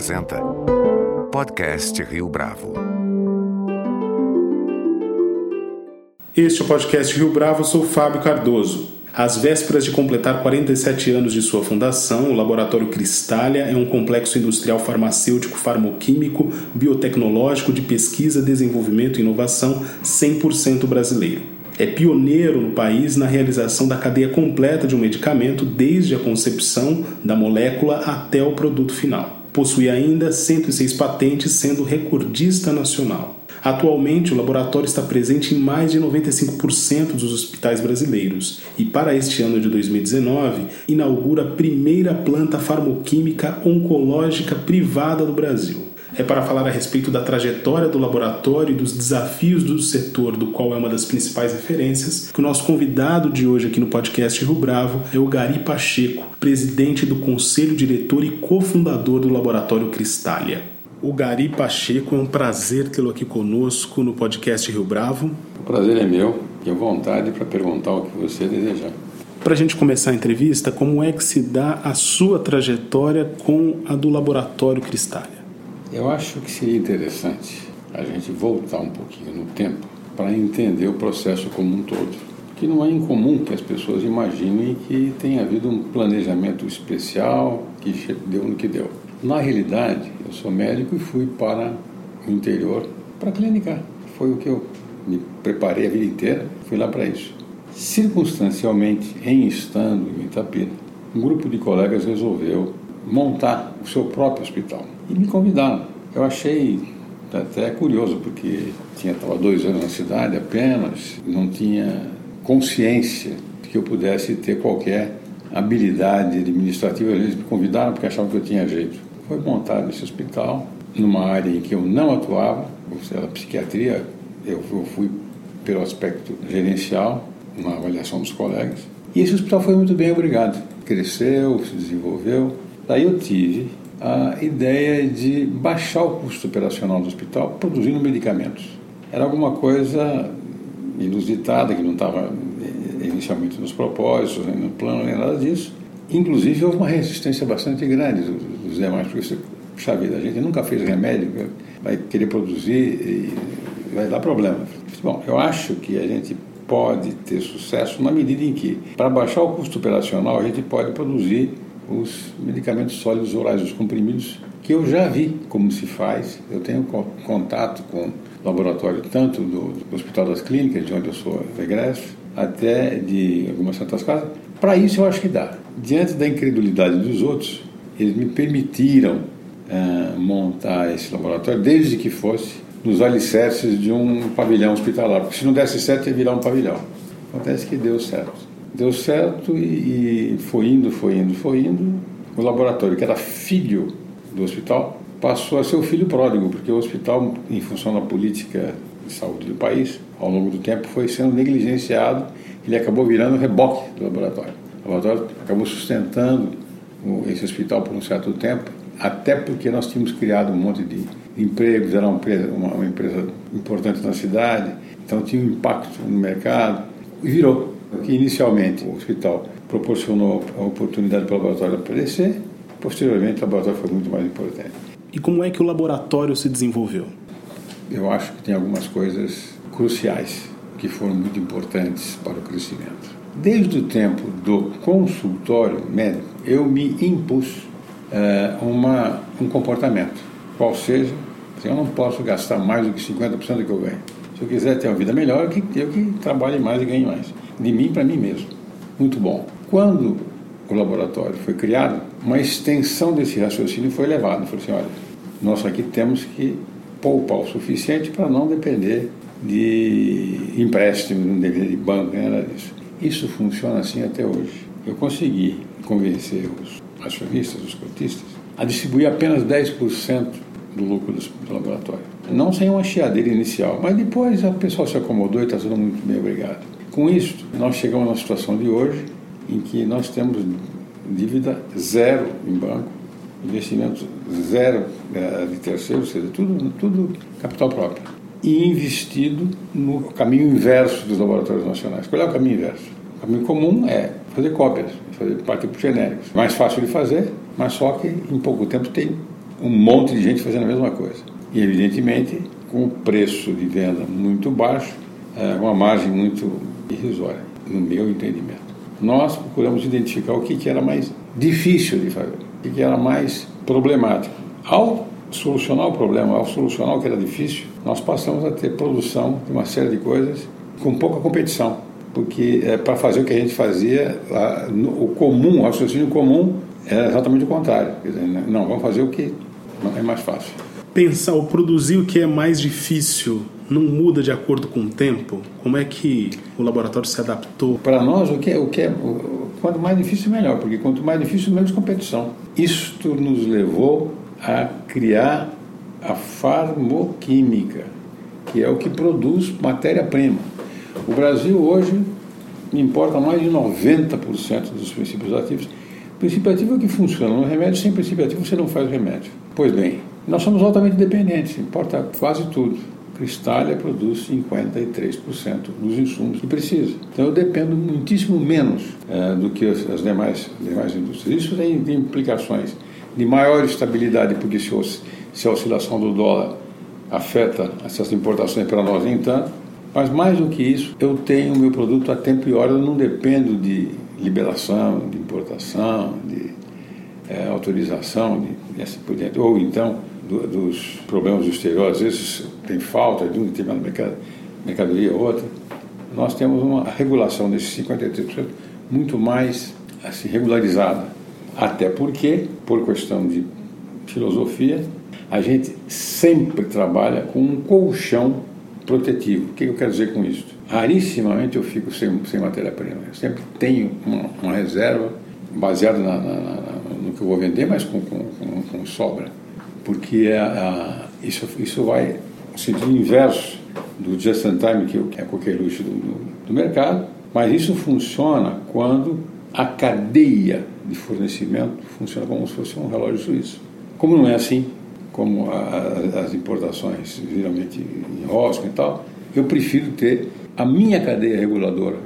apresenta Podcast Rio Bravo. Este é o podcast Rio Bravo, eu sou Fábio Cardoso. Às vésperas de completar 47 anos de sua fundação, o Laboratório Cristália é um complexo industrial farmacêutico, farmoquímico, biotecnológico de pesquisa, desenvolvimento e inovação 100% brasileiro. É pioneiro no país na realização da cadeia completa de um medicamento, desde a concepção da molécula até o produto final. Possui ainda 106 patentes, sendo recordista nacional. Atualmente, o laboratório está presente em mais de 95% dos hospitais brasileiros e, para este ano de 2019, inaugura a primeira planta farmoquímica oncológica privada do Brasil. É para falar a respeito da trajetória do laboratório e dos desafios do setor, do qual é uma das principais referências, que o nosso convidado de hoje aqui no podcast Rio Bravo é o Gari Pacheco, presidente do conselho diretor e cofundador do laboratório Cristália. O Gari Pacheco, é um prazer tê-lo aqui conosco no podcast Rio Bravo. O prazer é meu e à vontade para perguntar o que você desejar. Para a gente começar a entrevista, como é que se dá a sua trajetória com a do Laboratório Cristália? Eu acho que seria interessante a gente voltar um pouquinho no tempo para entender o processo como um todo. Que não é incomum que as pessoas imaginem que tenha havido um planejamento especial que deu no que deu. Na realidade, eu sou médico e fui para o interior para clinicar. Foi o que eu me preparei a vida inteira, fui lá para isso. Circunstancialmente, em estando em Itapira, um grupo de colegas resolveu montar o seu próprio hospital e me convidaram. Eu achei até curioso, porque tinha estava dois anos na cidade apenas, não tinha consciência de que eu pudesse ter qualquer habilidade administrativa. Eles me convidaram porque achavam que eu tinha jeito foi montado esse hospital numa área em que eu não atuava, ou seja, a psiquiatria, eu fui pelo aspecto gerencial, uma avaliação dos colegas. E esse hospital foi muito bem, obrigado. Cresceu, se desenvolveu. Daí eu tive a ideia de baixar o custo operacional do hospital produzindo medicamentos. Era alguma coisa inusitada, que não estava eh, inicialmente nos propósitos, nem no plano, nem nada disso. Inclusive, houve uma resistência bastante grande dos demais, porque você, puxa a gente nunca fez remédio, vai querer produzir e vai dar problema. Bom, eu acho que a gente pode ter sucesso na medida em que, para baixar o custo operacional, a gente pode produzir os medicamentos sólidos orais, os comprimidos, que eu já vi como se faz. Eu tenho contato com laboratório tanto do, Hospital das Clínicas, de onde eu sou egresso, até de algumas santas casas. Para isso eu acho que dá. Diante da incredulidade dos outros, eles me permitiram uh, montar esse laboratório, desde que fosse nos alicerces de um pavilhão hospitalar, porque se não desse certo ia virar um pavilhão. Acontece que deu certo. Deu certo e, e foi indo, foi indo, foi indo. O laboratório, que era filho do hospital, passou a ser o filho pródigo, porque o hospital, em função da política de saúde do país, ao longo do tempo foi sendo negligenciado, ele acabou virando reboque do laboratório. O laboratório acabou sustentando esse hospital por um certo tempo, até porque nós tínhamos criado um monte de empregos, era uma empresa, uma, uma empresa importante na cidade, então tinha um impacto no mercado e virou. Inicialmente o hospital proporcionou a oportunidade para o laboratório aparecer, posteriormente o laboratório foi muito mais importante. E como é que o laboratório se desenvolveu? Eu acho que tem algumas coisas cruciais que foram muito importantes para o crescimento. Desde o tempo do consultório médico, eu me impus é, uma, um comportamento, qual seja, eu não posso gastar mais do que 50% do que eu ganho. Se eu quiser ter uma vida melhor, eu que, eu que trabalhe mais e ganhe mais. De mim para mim mesmo. Muito bom. Quando o laboratório foi criado, uma extensão desse raciocínio foi levada. Falei assim, olha, nós aqui temos que poupar o suficiente para não depender de empréstimo, não depender de banco, nada disso. Isso funciona assim até hoje. Eu consegui convencer os acionistas, os cotistas, a distribuir apenas 10% do lucro do, laboratório. Não sem uma chiadeira inicial, mas depois o pessoal se acomodou e está tudo muito bem, obrigado. Com isso, nós chegamos na situação de hoje em que nós temos dívida zero em banco, investimentos zero eh, de terceiro, ou seja, tudo, tudo capital próprio e investido no caminho inverso dos laboratórios nacionais. Qual é o caminho inverso? O caminho comum é fazer cópias, fazer partir por genéricos. Mais fácil de fazer, mas só que em pouco tempo tem um monte de gente fazendo a mesma coisa. E, evidentemente, com o preço de venda muito baixo, é, uma margem muito irrisória, no meu entendimento. Nós procuramos identificar o que, era mais difícil de fazer, o que, era mais problemático. Ao solucionar o problema, ao solucionar o que era difícil, nós passamos a ter produção de uma série de coisas com pouca competição. Porque é, para fazer o que a gente fazia, a, no, o comum, o raciocínio comum, era exatamente o contrário. Dizer, não, vamos fazer o que é mais fácil. Pensar ou produzir o que é mais difícil não muda de acordo com o tempo? Como é que o laboratório se adaptou? Para nós, o que é, o que é quanto mais difícil, melhor, porque quanto mais difícil, menos competição. Isto nos levou a criar a farmoquímica, que é o que produz matéria-prima. O Brasil hoje importa mais de 90% dos princípios ativos. Princípio ativo é que funciona. No remédio, sem princípio ativo, você não faz remédio. Pois bem, nós somos altamente dependentes, importa quase tudo. Cristália produz 53% dos insumos que precisa. Então eu dependo muitíssimo menos é, do que as, demais, demais indústrias. Isso tem, tem, implicações de maior estabilidade, porque se, se a oscilação do dólar afeta essas importações para nós, tanto. Mas mais do que isso, eu tenho o meu produto a tempo e hora, eu não dependo de liberação, de importação, de é, autorização, de, de assim. Ou então do, dos problemas do exterior, às vezes tem falta de um determinado mercado, mercadoria ou outra, nós temos uma regulação desses 53% muito mais assim, regularizada. Até porque, por questão de filosofia, a gente sempre trabalha com um colchão protetivo. O que eu quero dizer com isso? Rarissimamente eu fico sem, sem matéria-prima. Eu sempre tenho uma, uma reserva baseada na, na, na, no que eu vou vender, mas com, com, com, com sobra porque a, a, isso, isso vai no sentido inverso do just in time, que é qualquer luxo do, do, do mercado, mas isso funciona quando a cadeia de fornecimento funciona como se fosse um relógio suíço. Como não é assim, como a, as importações geralmente enroscam e tal, eu prefiro ter a minha cadeia reguladora.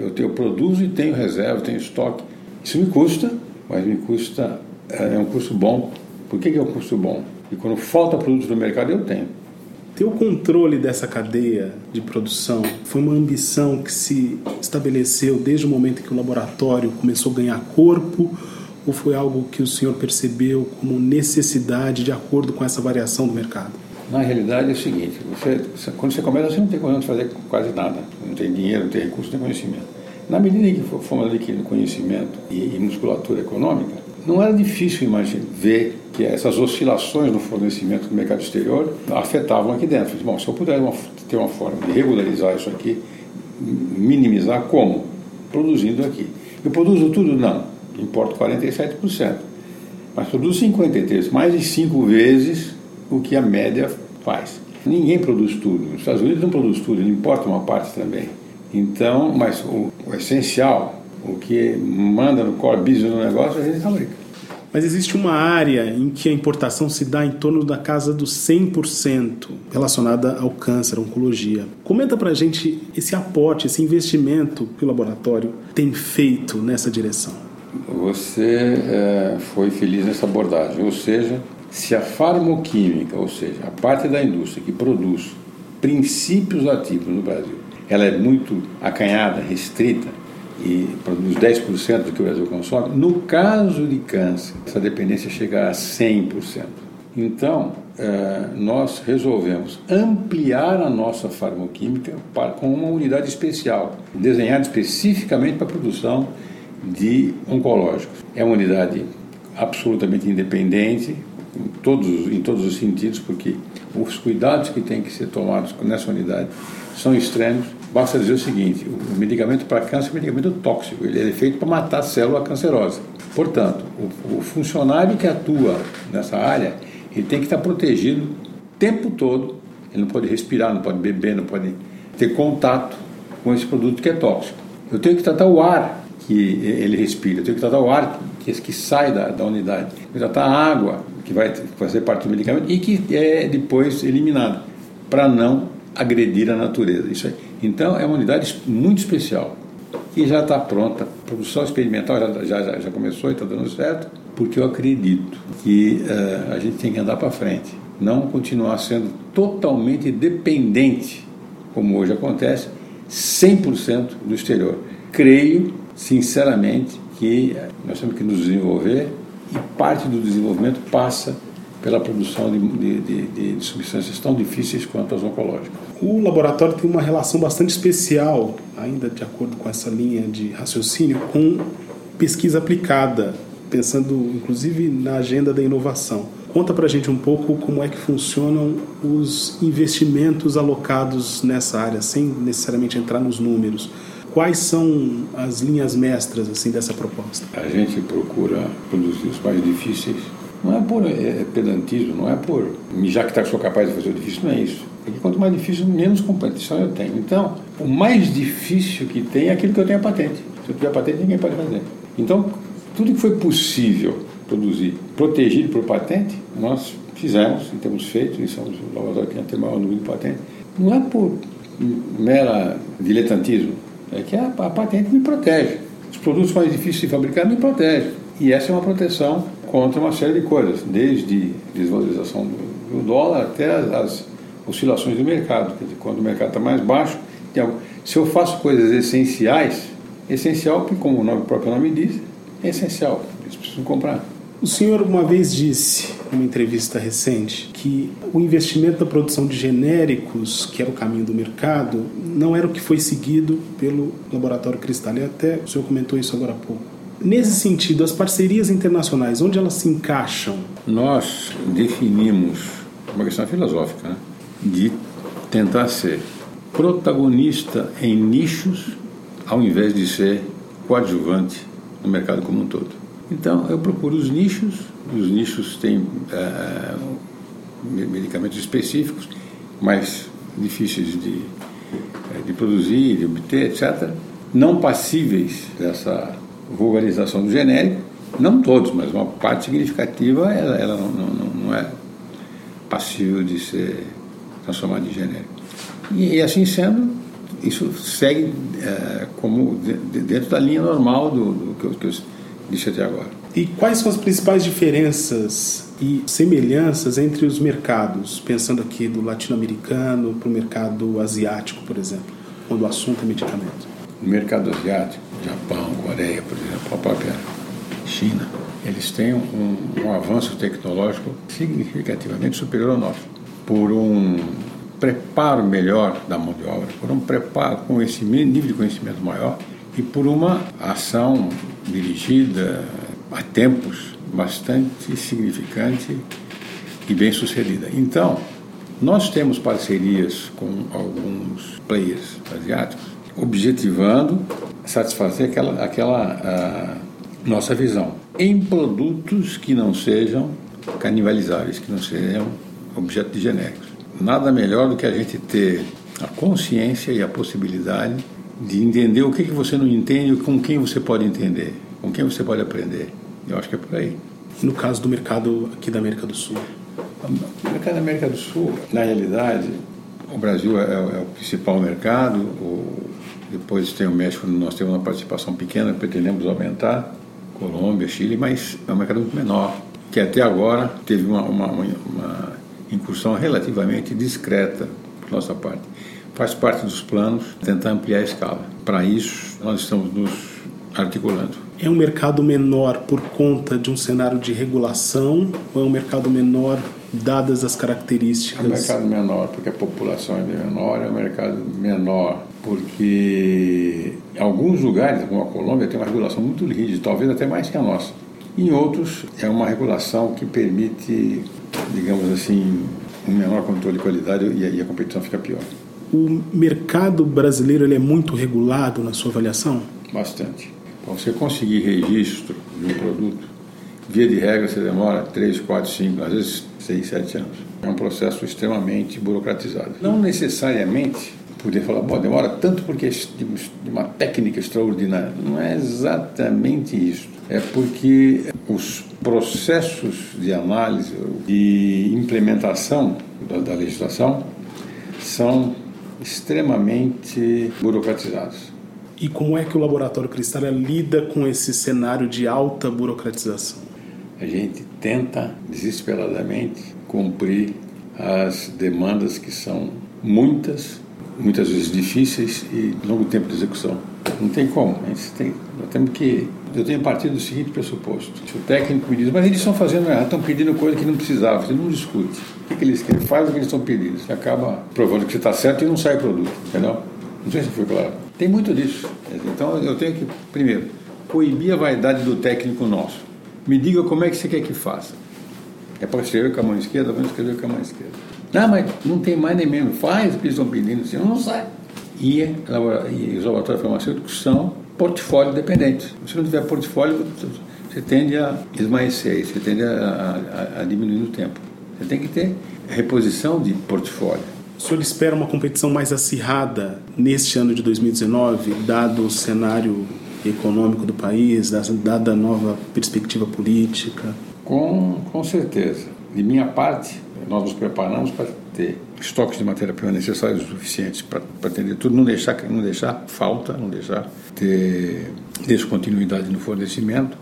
Eu, tenho, eu produzo e tenho reserva, tenho estoque. Isso me custa, mas me custa, é, é um custo bom por que, que é um custo bom? E quando falta produto no mercado, eu tenho. Ter o controle dessa cadeia de produção foi uma ambição que se estabeleceu desde o momento em que o laboratório começou a ganhar corpo ou foi algo que o senhor percebeu como necessidade de acordo com essa variação do mercado? Na realidade é o seguinte, você, quando você começa você não tem condição de fazer quase nada, não tem dinheiro, não tem recurso, não tem conhecimento. Na medida em que fomos adquirindo conhecimento e, e musculatura econômica, não era difícil imaginar, ver que essas oscilações no fornecimento do mercado exterior afetavam aqui dentro. Bom, se eu puder uma, ter uma forma de regularizar isso aqui, minimizar como? Produzindo aqui. Eu produzo tudo? Não. Importo 47%. Mas produzo 53%, mais de cinco vezes o que a média faz. Ninguém produz tudo. Os Estados Unidos não produz tudo, ele importa uma parte também. Então, mas o, o essencial, o que manda no core business do negócio, a gente fabrica mas existe uma área em que a importação se dá em torno da casa dos 100% relacionada ao câncer, à oncologia. Comenta pra gente esse aporte, esse investimento que o laboratório tem feito nessa direção. Você é, foi feliz nessa abordagem, ou seja, se a farmoquímica, ou seja, a parte da indústria que produz princípios ativos no Brasil, ela é muito acanhada, restrita, e produz 10% do que o Brasil consome, no caso de câncer, essa dependência chega a 100%. Então, eh, nós resolvemos ampliar a nossa para, com uma unidade especial, desenhada especificamente para a produção de oncológicos. É uma unidade absolutamente independente, em todos, em todos os sentidos, porque os cuidados que têm que ser tomados nessa unidade são extremos Basta dizer o seguinte: o medicamento para câncer é um medicamento tóxico, ele é feito para matar a célula cancerosa. Portanto, o, o funcionário que atua nessa área, ele tem que estar protegido o tempo todo. Ele não pode respirar, não pode beber, não pode ter contato com esse produto que é tóxico. Eu tenho que tratar o ar que ele respira, eu tenho que tratar o ar que, que sai da, da unidade, eu tenho que tratar a água que vai fazer parte do medicamento e que é depois eliminada, para não agredir a natureza. Isso aí. Então é uma unidade muito especial. que já está pronta. A produção experimental já, já, já começou e está dando certo, porque eu acredito que uh, a gente tem que andar para frente, não continuar sendo totalmente dependente, como hoje acontece, 100% do exterior. Creio, sinceramente, que nós temos que nos desenvolver e parte do desenvolvimento passa pela produção de, de, de, de, substâncias tão difíceis quanto as oncológicas. O laboratório tem uma relação bastante especial, ainda de acordo com essa linha de raciocínio, com pesquisa aplicada, pensando inclusive na agenda da inovação. Conta para a gente um pouco como é que funcionam os investimentos alocados nessa área, sem necessariamente entrar nos números. Quais são as linhas mestras assim dessa proposta? A gente procura produzir os mais difíceis não é por é, é, pedantismo, não é por jactar que sou capaz de fazer o difícil, não é isso. Porque quanto mais difícil, menos competição eu tenho. Então, o mais difícil que tem é aquilo que eu tenho a patente. Se eu tiver patente, ninguém pode fazer. Então, tudo que foi possível produzir, protegido por patente, nós fizemos e temos feito, e somos o laboratório que tem o maior número de patentes. Não é por mera diletantismo, é que a, a patente me protege. Os produtos mais difíceis de fabricar me protegem. E essa é uma proteção contra uma série de coisas, desde desvalorização do dólar até as oscilações do mercado. Quer dizer, quando o mercado está mais baixo, se eu faço coisas essenciais, essencial, porque como o, nome, o próprio nome diz, é essencial, eles precisam comprar. O senhor uma vez disse, numa entrevista recente, que o investimento na produção de genéricos, que era o caminho do mercado, não era o que foi seguido pelo Laboratório Cristal. E até o senhor comentou isso agora há pouco. Nesse sentido, as parcerias internacionais, onde elas se encaixam? Nós definimos uma questão filosófica né? de tentar ser protagonista em nichos ao invés de ser coadjuvante no mercado como um todo. Então, eu procuro os nichos, os nichos têm é, medicamentos específicos, mais difíceis de, é, de produzir, de obter, etc., não passíveis dessa vulgarização do genérico, não todos, mas uma parte significativa, ela, ela não, não, não, é passível de ser transformada em genérico. E, e assim sendo, isso segue é, como de, dentro da linha normal do, do que, eu, que eu disse até agora. E quais são as principais diferenças e semelhanças entre os mercados, pensando aqui do latino-americano para o mercado asiático, por exemplo, quando o assunto é medicamento? O mercado asiático Japão, Coreia, por exemplo, a própria China, eles têm um, um avanço tecnológico significativamente superior ao nosso, por um preparo melhor da mão de obra, por um preparo esse nível de conhecimento maior e por uma ação dirigida a tempos bastante significante e bem sucedida. Então, nós temos parcerias com alguns players asiáticos objetivando satisfazer aquela, aquela nossa visão em produtos que não sejam canibalizáveis, que não sejam objeto de genéricos. Nada melhor do que a gente ter a consciência e a possibilidade de entender o que, que você não entende e com quem você pode entender, com quem você pode aprender. Eu acho que é por aí. No caso do mercado aqui da América do Sul? O mercado da América do Sul, na realidade, o Brasil é, é o principal mercado, o, depois tem o México, nós temos uma participação pequena, pretendemos aumentar. Colômbia, Chile, mas é um mercado muito menor, que até agora teve uma, uma, uma incursão relativamente discreta por nossa parte. Faz parte dos planos tentar ampliar a escala. Para isso, nós estamos nos articulando. É um mercado menor por conta de um cenário de regulação ou é um mercado menor dadas as características? É um mercado menor porque a população é menor, é um mercado menor porque alguns lugares, como a Colômbia, tem uma regulação muito rígida, talvez até mais que a nossa. Em outros, é uma regulação que permite, digamos assim, um menor controle de qualidade e a, competição fica pior. O mercado brasileiro ele é muito regulado na sua avaliação? Bastante. Para você conseguir registro de um produto, via de regra, você demora 3, 4, 5, às vezes 6, 7 anos. É um processo extremamente burocratizado. Não necessariamente poder falar, bom, demora tanto porque é de uma técnica extraordinária. Não é exatamente isso. É porque os processos de análise, de implementação da, da legislação são extremamente burocratizados. E como é que o Laboratório Cristália lida com esse cenário de alta burocratização? A gente tenta desesperadamente cumprir as demandas que são muitas, muitas vezes difíceis e longo tempo de execução. Não tem como. A gente tem, nós temos que. Eu tenho partido do seguinte pressuposto: se o técnico me diz, mas eles estão fazendo errado, estão pedindo coisa que não precisava, você não discute. O que, que eles querem? Faz o que eles estão pedindo. Você acaba provando que você está certo e não sai produto, entendeu? Não sei se foi claro. Tem muito disso. Então eu tenho que, primeiro, coibir a vaidade do técnico nosso. Me diga como é que você quer que faça. É para escrever com a mão esquerda, vamos escrever com a mão esquerda. Não, mas não tem mais nem mesmo. Faz o que eles estão pedindo, senão não sai. E, e os laboratórios farmacêuticos são portfólio dependentes. Se não tiver portfólio, você tende a esmaecer, você tende a, a, a diminuir no tempo. Você tem que ter reposição de portfólio. O senhor espera uma competição mais acirrada neste ano de 2019, dado o cenário econômico do país, dada a nova perspectiva política? Com, com certeza. De minha parte, nós nos preparamos para ter estoques de matéria-prima necessários suficientes para atender tudo, não deixar, não deixar falta, não deixar ter descontinuidade no fornecimento.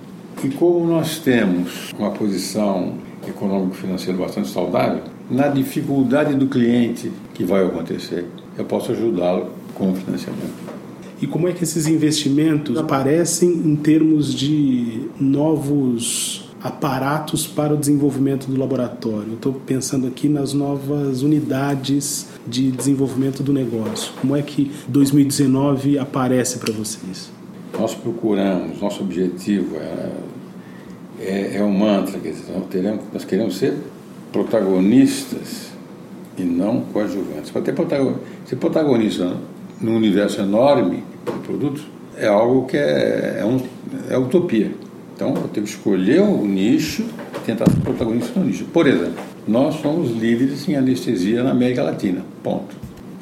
E como nós temos uma posição econômico-financeira bastante saudável, na dificuldade do cliente que vai acontecer, eu posso ajudá-lo com o financiamento. E como é que esses investimentos aparecem em termos de novos aparatos para o desenvolvimento do laboratório. Estou pensando aqui nas novas unidades de desenvolvimento do negócio. Como é que 2019 aparece para vocês? Nós procuramos, nosso objetivo é, é, é um mantra, dizer, nós, nós queremos ser protagonistas e não coadjuvantes. Para ter protagonista, ser protagonista num universo enorme de produtos é algo que é, é, um, é utopia. Então eu tenho que escolher o nicho e tentar ser protagonista no nicho. Por exemplo, nós somos líderes em anestesia na América Latina. Ponto.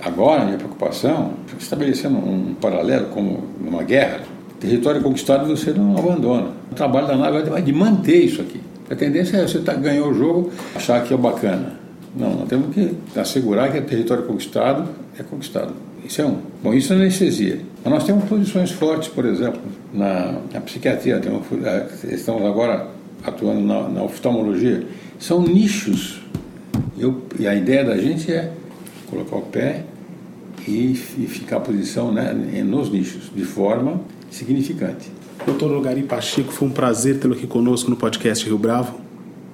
Agora, a minha preocupação, estabelecendo um paralelo como numa guerra, território conquistado você não abandona. O trabalho da nave é de manter isso aqui. A tendência é você tá, ganhou o jogo, achar que é bacana. Não, nós temos que assegurar que o território conquistado é conquistado. Isso é um. Bom, isso é anestesia. Mas nós temos posições fortes, por exemplo, na, na psiquiatria, temos, é, estamos agora atuando na, na oftalmologia. São nichos. Eu, e a ideia da gente é colocar o pé e, e ficar a posição né, nos nichos, de forma significante. Doutor Logari Pacheco, foi um prazer tê-lo aqui conosco no podcast Rio Bravo.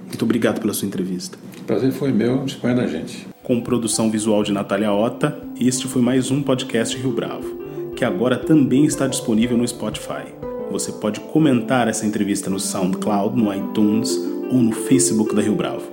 Muito obrigado pela sua entrevista. O prazer foi meu, disponha da gente. Com produção visual de Natália Ota, este foi mais um podcast Rio Bravo que agora também está disponível no Spotify. Você pode comentar essa entrevista no SoundCloud, no iTunes ou no Facebook da Rio Bravo.